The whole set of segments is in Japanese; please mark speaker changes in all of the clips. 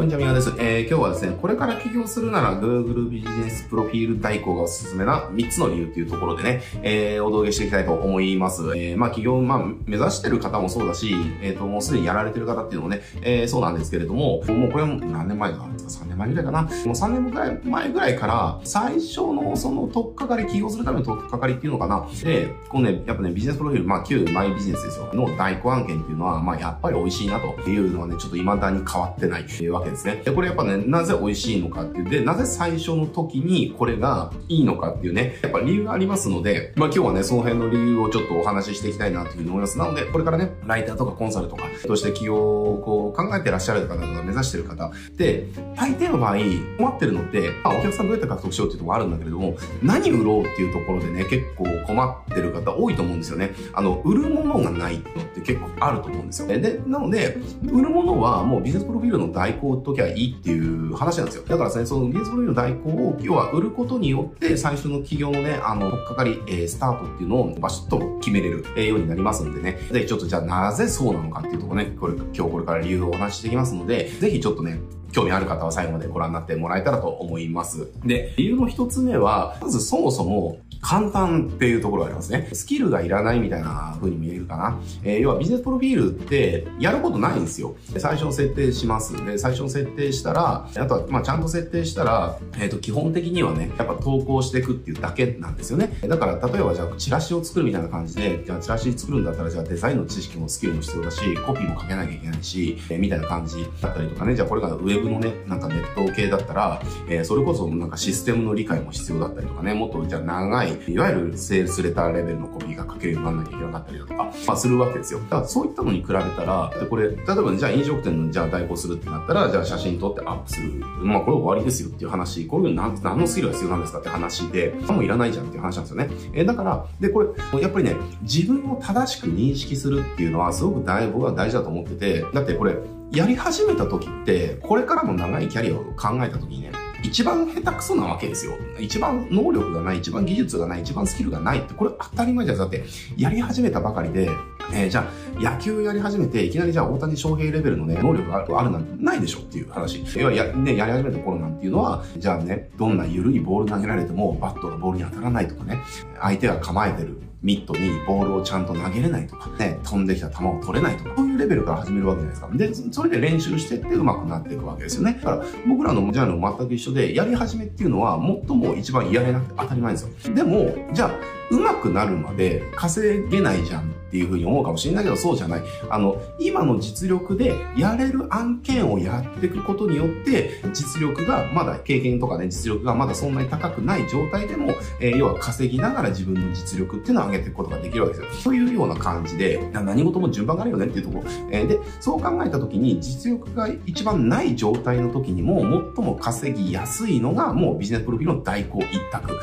Speaker 1: こんにちは、みやです。えー、今日はですね、これから起業するなら Google ビジネスプロフィール代行がおすすめな3つの理由っていうところでね、えー、お届けしていきたいと思います。えー、まあ、起業、まあ、目指してる方もそうだし、えっ、ー、と、もうすでにやられてる方っていうのもね、えー、そうなんですけれども、もうこれも何年前だ ?3 年前ぐらいかな？もう3年ぐらい前ぐらいから、最初のその特化かかり、起業するための特化かかりっていうのかな？で、このね、やっぱね、ビジネスプロフィール、まあ、旧マイビジネスですよ。の代行案件っていうのは、まあ、やっぱり美味しいなというのはね、ちょっと未だに変わってないわけですね。で、これやっぱね、なぜ美味しいのかっていう、で、なぜ最初の時にこれがいいのかっていうね、やっぱ理由がありますので、まあ今日はね、その辺の理由をちょっとお話ししていきたいなというふうに思います。なので、これからね、ライターとかコンサルとか、として起業をこう考えてらっしゃる方とか目指してる方で、大抵の場合、困ってるのって、まあお客さんどうやって獲得しようっていうところあるんだけれども、何売ろうっていうところでね、結構困ってる方多いと思うんですよね。あの、売るものがないのって結構あると思うんですよね。で、なので、売るものはもうビジネスプロフィールの代行ときゃいいっていう話なんですよ。だからですね、その技術プロフィールの代行を、要は売ることによって、最初の企業のね、あの、とっかかり、えー、スタートっていうのをバシッと決めれる、え、ようになりますんでね。で、ちょっとじゃあなぜそうなのかっていうとこね、これ、今日これから理由をお話ししていきますので、ぜひちょっとね、興味ある方は最後までご覧になってもらえたらと思います。で、理由の一つ目は、まずそもそも簡単っていうところがありますね。スキルがいらないみたいな風に見えるかな。えー、要はビジネスプロフィールってやることないんですよ。最初の設定します。で、最初の設定したら、あとは、まあちゃんと設定したら、えっ、ー、と、基本的にはね、やっぱ投稿していくっていうだけなんですよね。だから、例えばじゃあ、チラシを作るみたいな感じで、じゃあ、チラシ作るんだったら、じゃあ、デザインの知識もスキルも必要だし、コピーも書けなきゃいけないし、えー、みたいな感じだったりとかね、じゃあ、これがウェブのね、なんかネット系だったら、えー、それこそなんかシステムの理解も必要だったりとかね、もっとじゃあ長い、いわゆるセールスレターレベルのコピーが書けるようにならなきゃいけなかったりだとか、まあするわけですよ。だからそういったのに比べたら、でこれ、例えば、じゃあ飲食店のじゃあ代行するってなったら、じゃあ写真撮ってアップする。まあこれ終わりですよっていう話、こういうの何何のスキルが必要なんですかって話で、もういらないじゃんっていう話なんですよね。えー、だから、で、これ、やっぱりね、自分を正しく認識するっていうのはすごく大、僕は大事だと思ってて、だってこれ、やり始めた時って、これからの長いキャリアを考えた時にね、一番下手くそなわけですよ。一番能力がない、一番技術がない、一番スキルがないって、これ当たり前じゃん。だって、やり始めたばかりで、えー、じゃあ、野球やり始めて、いきなりじゃあ大谷翔平レベルのね、能力があるなんてないでしょっていう話。要はや、ね、やり始めた頃なんていうのは、じゃあね、どんな緩いボール投げられても、バットがボールに当たらないとかね、相手が構えてるミットにボールをちゃんと投げれないとか、ね、飛んできた球を取れないとか、そういうレベルから始めるわけじゃないですか。で、それで練習してって上手くなっていくわけですよね。だから、僕らのジャンルも全く一緒で、やり始めっていうのは、最も一番やれなくて当たり前ですよ。でも、じゃあ、上手くなるまで稼げないじゃんっていうふうに思うかもしれないけど、そうじゃない。あの、今の実力でやれる案件をやっていくことによって、実力がまだ、経験とかね、実力がまだそんなに高くない状態でも、えー、要は稼ぎながら自分の実力っていうのを上げていくことができるわけですよ。そういうような感じで、何事も順番があるよねっていうところ。えー、で、そう考えたときに、実力が一番ない状態の時にも、最も稼ぎやすいのが、もうビジネスプロフィールの代行一択、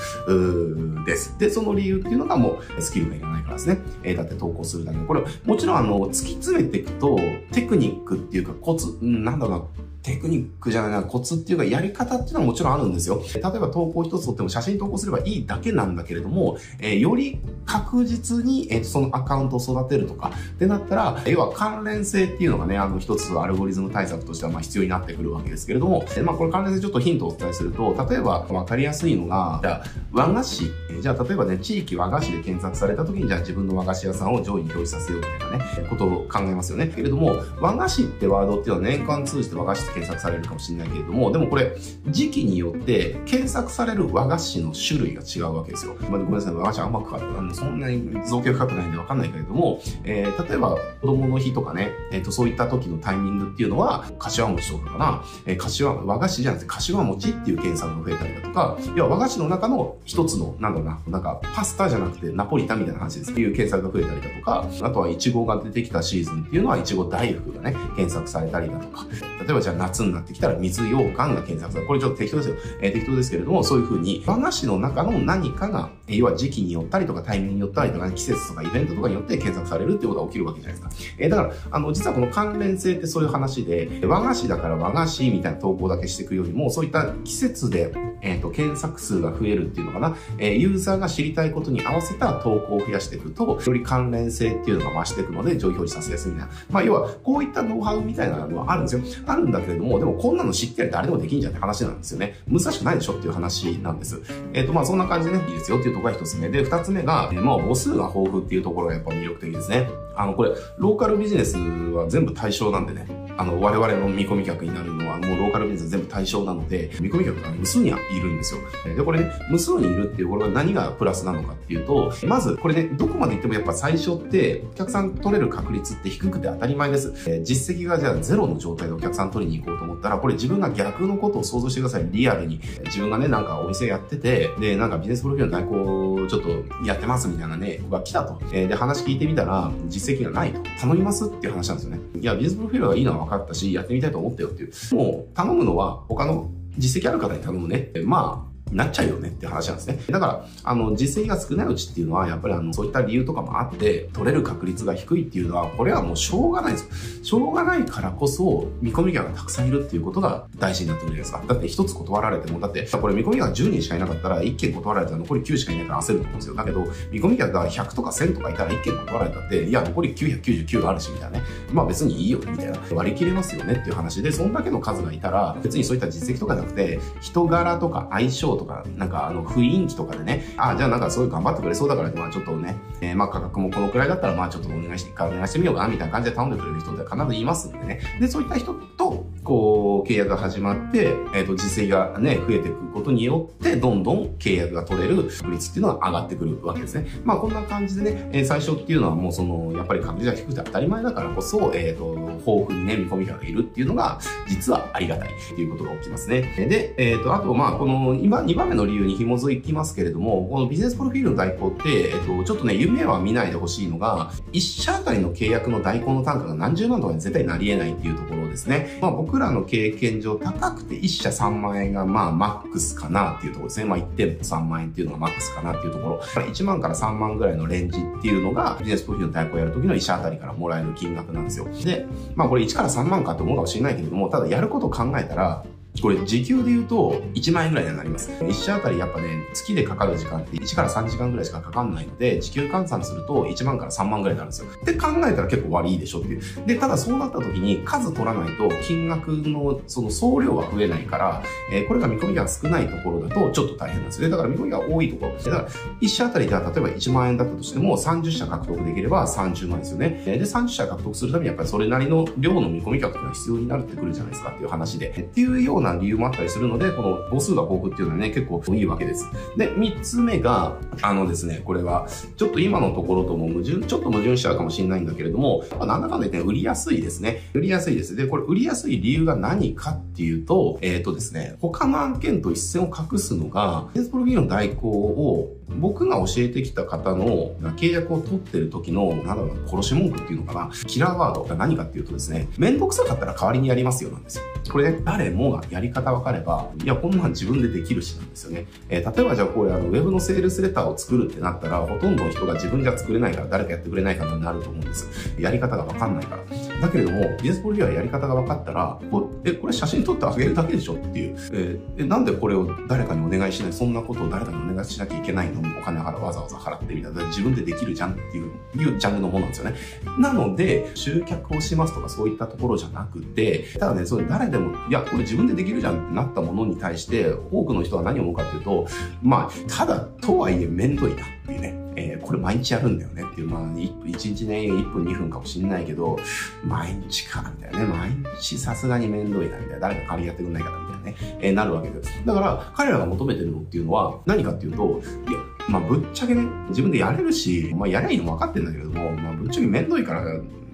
Speaker 1: です。で、その理由っていうのがもう、スキルがいらないからですね。えー、だって投稿するだけ。これ、もちろんあの、突き詰めていくと、テクニックっていうかコツ、なんだろうな、テクニックじゃないな、コツっていうかやり方っていうのはもちろんあるんですよ。例えば投稿一つとっても写真投稿すればいいだけなんだけれども、えー、より確実に、えー、そのアカウントを育てるとかってなったら、要は関連性っていうのがね、あの一つアルゴリズム対策としてはまあ必要になってくるわけですけれども、えー、まあこれ関連性ちょっとヒントをお伝えすると、例えばわかりやすいのが、じゃあ和菓子え、じゃあ例えばね、地域和菓子で検索された時にじゃあ自分の和菓子屋さんを上位に表示させようみたいなね、ことを考えますよね。けれども、和菓子ってワードっていうのは年間通じて和菓子って検索されるかもしれないけれども、でもこれ、時期によって検索される和菓子の種類が違うわけですよ。まあ、ごめんなさい、和菓子あんまかかあのそんなに造形深くないんでわかんないけれども、えー、例えば子供の日とかね、えっ、ー、と、そういった時のタイミングっていうのは、柏餅とかかな、えー、柏、和菓子じゃなくて柏餅っていう検索が増えたりだとか、要は和菓子の中の一つの、なんだろうな、なんかパスタじゃなくてナポリタンみたいな話ですっていう検索が増えたりだとか、あとはイチゴが出てきたシーズンっていうのはイチゴ大福がね、検索されたりだとか、例えばじゃあ夏になってきたら水羊羹が検索される。これちょっと適当ですよ。えー、適当ですけれども、そういうふうに、和菓子の中の何かが要は時期によったりとかタイミングによったりとか、ね、季節とかイベントとかによって検索されるっていうことが起きるわけじゃないですか。えー、だから、あの、実はこの関連性ってそういう話で、和菓子だから和菓子みたいな投稿だけしていくよりも、そういった季節で、えっ、ー、と、検索数が増えるっていうのかな、えー、ユーザーが知りたいことに合わせた投稿を増やしていくと、より関連性っていうのが増していくので、上位表示させやすいみたいな。まあ、要は、こういったノウハウみたいなのはあるんですよ。あるんだけれども、でもこんなの知ってやり誰でもできんじゃんって話なんですよね。難しくないでしょっていう話なんです。えっ、ー、と、まあ、そんな感じでね、いいですよっていうところが一つ目で、二つ目が、えー、まあ、母数が豊富っていうところがやっぱ魅力的ですね。あの、これ、ローカルビジネスは全部対象なんでね、あの、我々の見込み客になるのはもうローカルビジネス全部対象なので、見込み客が無数にはいるんですよ。で、これね、無数にいるっていうこれは何がプラスなのかっていうと、まず、これね、どこまで行ってもやっぱ最初って、お客さん取れる確率って低くて当たり前です。え実績がじゃあゼロの状態でお客さん取りに行こうと思ったら、これ自分が逆のことを想像してください。リアルに。自分がね、なんかお店やってて、で、なんかビジネスプロフィールの代行ちょっとやってますみたいなね、僕が来たと。えで、話聞いてみたら、実績がないと。頼みますっていう話なんですよね。いや、ビジネスプロフィールがいいのは分かったし、やってみたいと思ったよっていう。もう、頼むのは他の実績ある方に頼むね。まあ、なっちゃうよねって話なんですね。だから、あの、実績が少ないうちっていうのは、やっぱりあの、そういった理由とかもあって、取れる確率が低いっていうのは、これはもうしょうがないです。しょうがないからこそ、見込み客がたくさんいるっていうことが大事になってくるじゃないですか。だって一つ断られても、だって、これ見込み客が10人しかいなかったら、1件断られたら残り9しかいないから焦ると思うんですよ。だけど、見込み客が100とか1000とかいたら1件断られたって、いや、残り999があるし、みたいなね。まあ別にいいよ、みたいな。割り切れますよねっていう話で、そんだけの数がいたら、別にそういった実績とかじゃなくて、人柄とか相性とか、なんかあ、の雰囲気とかでね、あじゃあなんかすごい頑張ってくれそうだから、まあちょっとね、えー、まあ価格もこのくらいだったら、まあちょっとお願いして、お願いしてみようかな、みたいな感じで頼んでくれる人って必ずいますんでね。で、そういった人と、こう、契約が始まって、えっ、ー、と、実績がね、増えていくことによって、どんどん契約が取れる確率っていうのが上がってくるわけですね。まあこんな感じでね、えー、最初っていうのはもうその、やっぱり確率が低くて当たり前だからこそ、えっ、ー、と、豊富にね、見込み客がいるっていうのが、実はありがたいっていうことが起きますね。で、えっ、と、あと、まあ、この、今、2番目の理由に紐づきますけれども、このビジネスプロフィールの代行って、えっ、と、ちょっとね、夢は見ないでほしいのが、1社あたりの契約の代行の単価が何十万とかに絶対なり得ないっていうところですね。まあ、僕らの経験上高くて1社3万円がまあマックスかなっていうところですね。まあ1店舗3万円っていうのがマックスかなっていうところ。1万から3万ぐらいのレンジっていうのがビジネスコーヒーの対抗をやるときの1社あたりからもらえる金額なんですよ。で、まあこれ1から3万かと思うかもしれないけれども、ただやることを考えたら、これ時給で言うと1万円ぐらいになります。1社あたりやっぱね、月でかかる時間って1から3時間ぐらいしかかかんないので、時給換算すると1万から3万ぐらいになるんですよ。って考えたら結構割いでしょっていう。で、ただそうなった時に数取らないと金額のその総量は増えないから、えー、これが見込みが少ないところだとちょっと大変なんですね。だから見込みが多いところ。だから1社あたりでは例えば1万円だったとしても30社獲得できれば30万ですよね。で、30社獲得するためにやっぱりそれなりの量の見込み客が必要になってくるじゃないですかっていう話で。っていうような理由もあったりするので、この母数が豊富っていうのはね、結構いいわけです。で、三つ目が、あのですね、これは、ちょっと今のところとも矛盾、ちょっと矛盾しちゃうかもしれないんだけれども、ま、なんだかんだ言って売りやすいですね。売りやすいです。で、これ売りやすい理由が何かっていうと、えっ、ー、とですね、他の案件と一線を画すのが、フェイスプロフィールの代行を僕が教えてきた方の契約を取ってる時の、なんだろう、殺し文句っていうのかな、キラーワードが何かっていうとですね、めんどくさかったら代わりにやりますよなんですよ。これ、ね、誰もがやり方分かれば、いや、こんなん自分でできるしなんですよね。えー、例えばじゃあこれ、あの、ウェブのセールスレターを作るってなったら、ほとんどの人が自分じゃ作れないから誰かやってくれないかになると思うんです。やり方が分かんないから。だけれども、ビジネスポリはやり方が分かったら、こえ、これ写真撮ってあげるだけでしょっていう。えー、なんでこれを誰かにお願いしない、そんなことを誰かにお願いしなきゃいけないの？にお金払わざわざ払ってみたいな、自分でできるじゃんっていう、いうジャンルのものなんですよね。なので、集客をしますとかそういったところじゃなくて、ただね、それ誰でも、いや、これ自分でできるじゃんってなったものに対して、多くの人は何を思うかっていうと、まあ、ただとはいえめんどいなっていうね。えー、これ毎日やるんだよねっていう、まあ、1日ね、1分2分かもしんないけど、毎日か、みたいなね、毎日さすがにめんどいな、みたいな、誰か代わりやってくんないかな、みたいなね、えー、なるわけです。だから、彼らが求めてるのっていうのは、何かっていうと、いや、まあ、ぶっちゃけね、自分でやれるし、まあ、やりゃいいの分かってんだけれども、まあ、ぶっちゃけめんどいから、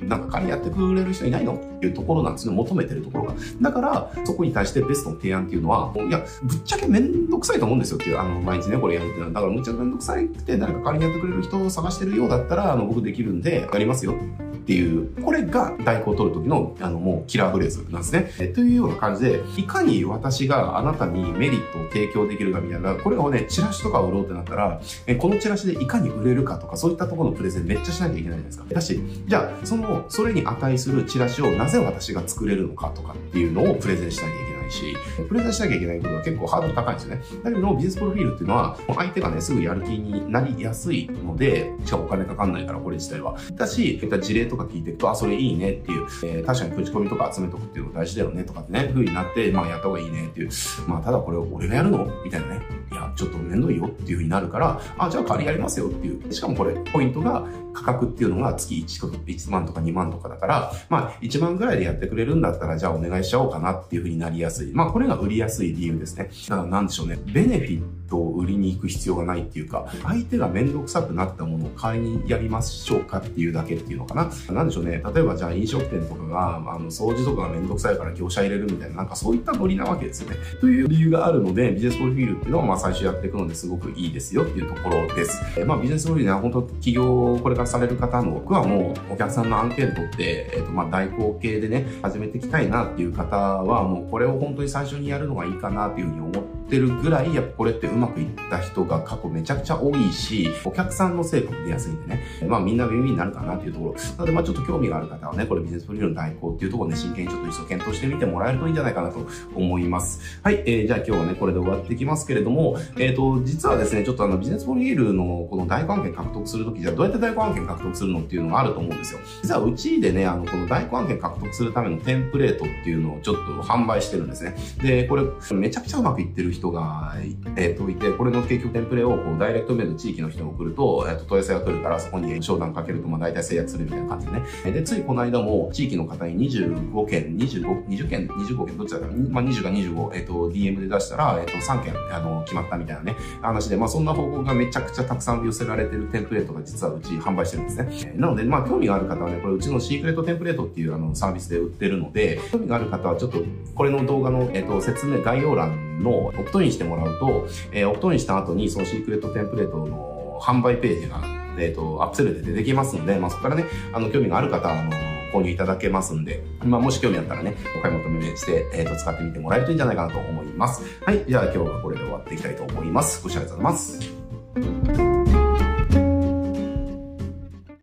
Speaker 1: なんか仮にやってくれる人いないの？っていうところなんですね、求めてるところが。だから、そこに対してベストの提案っていうのは、いや、ぶっちゃけめんどくさいと思うんですよっていう、あの、毎日ね、これやるっていうのは。だから、むっちゃめんどくさいくて、誰か仮にやってくれる人を探してるようだったら、あの、僕できるんで、やりますよ。っていう、これが代行取る時の、あの、もうキラーフレーズなんですね。というような感じで、いかに私があなたにメリットを提供できるかみたいな、これをね、チラシとか売ろうってなったら、えこのチラシでいかに売れるかとか、そういったところのプレゼンめっちゃしなきゃいけないじゃないですか。だし、じゃあ、その、それに値するチラシをなぜ私が作れるのかとかっていうのをプレゼンしなきゃいけない。ないし、プレゼンしなきゃいけないことは結構ハードル高いんですよね。だけど、ビジネスプロフィールっていうのは、相手がね、すぐやる気になりやすいので、しかもお金かかんないから、これ自体は。だし、そういった事例とか聞いていくと、あ、それいいねっていう、えー、確かに口コミとか集めとくっていうの大事だよねとかってね、風になって、まあやった方がいいねっていう。まあただこれを俺がやるの？みたいなね。いや、ちょっと面倒いよっていう風になるから、あ、じゃあ代わりやりますよっていう。しかもこれ、ポイントが、価格っていうのが月 1, 1万とか2万とかだから、まあ1万ぐらいでやってくれるんだったら、じゃあお願いしちゃおうかなっていう風になりやすい。まあこれが売りやすい理由ですね。だからなんでしょうね。ベネフィットを売りに行く必要がないっていうか、相手が面倒くさくなったものを代わりにやりましょうかっていうだけっていうのかな。なんでしょうね。例えばじゃあ飲食店とかが、あの、掃除とかが面倒くさいから業者入れるみたいな、なんかそういったノリなわけですよね。という理由があるので、ビジネスプロフィールっていうのはまあ最初やっていくのですごくいいですよっていうところです。えまあビジネスプロフィールね、本当企業これからされる方の、僕はもうお客さんの案件取って、えっ、ー、とまあ代行系でね、始めていきたいなっていう方は、もうこれを本当に最初にやるのがいいかなっていうふうに思っててるぐらい、やっぱこれってうまくいった人が過去めちゃくちゃ多いし、お客さんの成果も出やすいんでね、まあみんなウィンウィンになるかなっていうところ。なのでまあちょっと興味がある方はね、これビジネスプロフィールの代行っていうところで、ね、真剣にちょっと一度検討してみてもらえるといいんじゃないかなと思います。はい、えー、じゃあ今日はね、これで終わっていきますけれども、えっ、ー、と、実はですね、ちょっとあのビジネスプロフィールのこの代行案件獲得するとき、じゃあどうやって代行案件獲得するのっていうのがあると思うんですよ。実はうちでね、あの、この代行案件獲得するためのテンプレートっていうのをちょっと販売してるんですね。で、これ、めちゃくちゃうまくいってる人が、え、ー、と、いて、これの結局テンプレをこうダイレクトメール地域の人に送ると、え、ー、と、問い合わせが来るからそこに商談かけると、まあ大体制約するみたいな感じでね。で、ついこの間も地域の方に25件、25、20件、25件、どっちだったかまあ20か25、えっ、ー、と、DM で出したら、えっ、と、3件、あの、決まったみたいなね、話で、まあそんな報告がめちゃくちゃたくさん寄せられてるテンプレートが実はうち販売してるんですね。なので、まあ興味がある方はね、これうちのシークレットテンプレートっていうあのサービスで売ってるので、興味がある方はちょっとこれの動画の、えっ、と、説明、概要欄のオプトインしてもらうと、えー、オプトインした後にそのシークレットテンプレートの販売ページが、えっ、と、アップセルで出てきますので、まあそこからね、あの、興味がある方は、あの、購入いただけますんで、まあ、もし興味あったらね、お買い求めして、えっ、ー、と、使ってみてもらえるといいんじゃないかなと思います。はい。じゃあ今日はこれで終わっていきたいと思います。ご視聴ありがとうございます。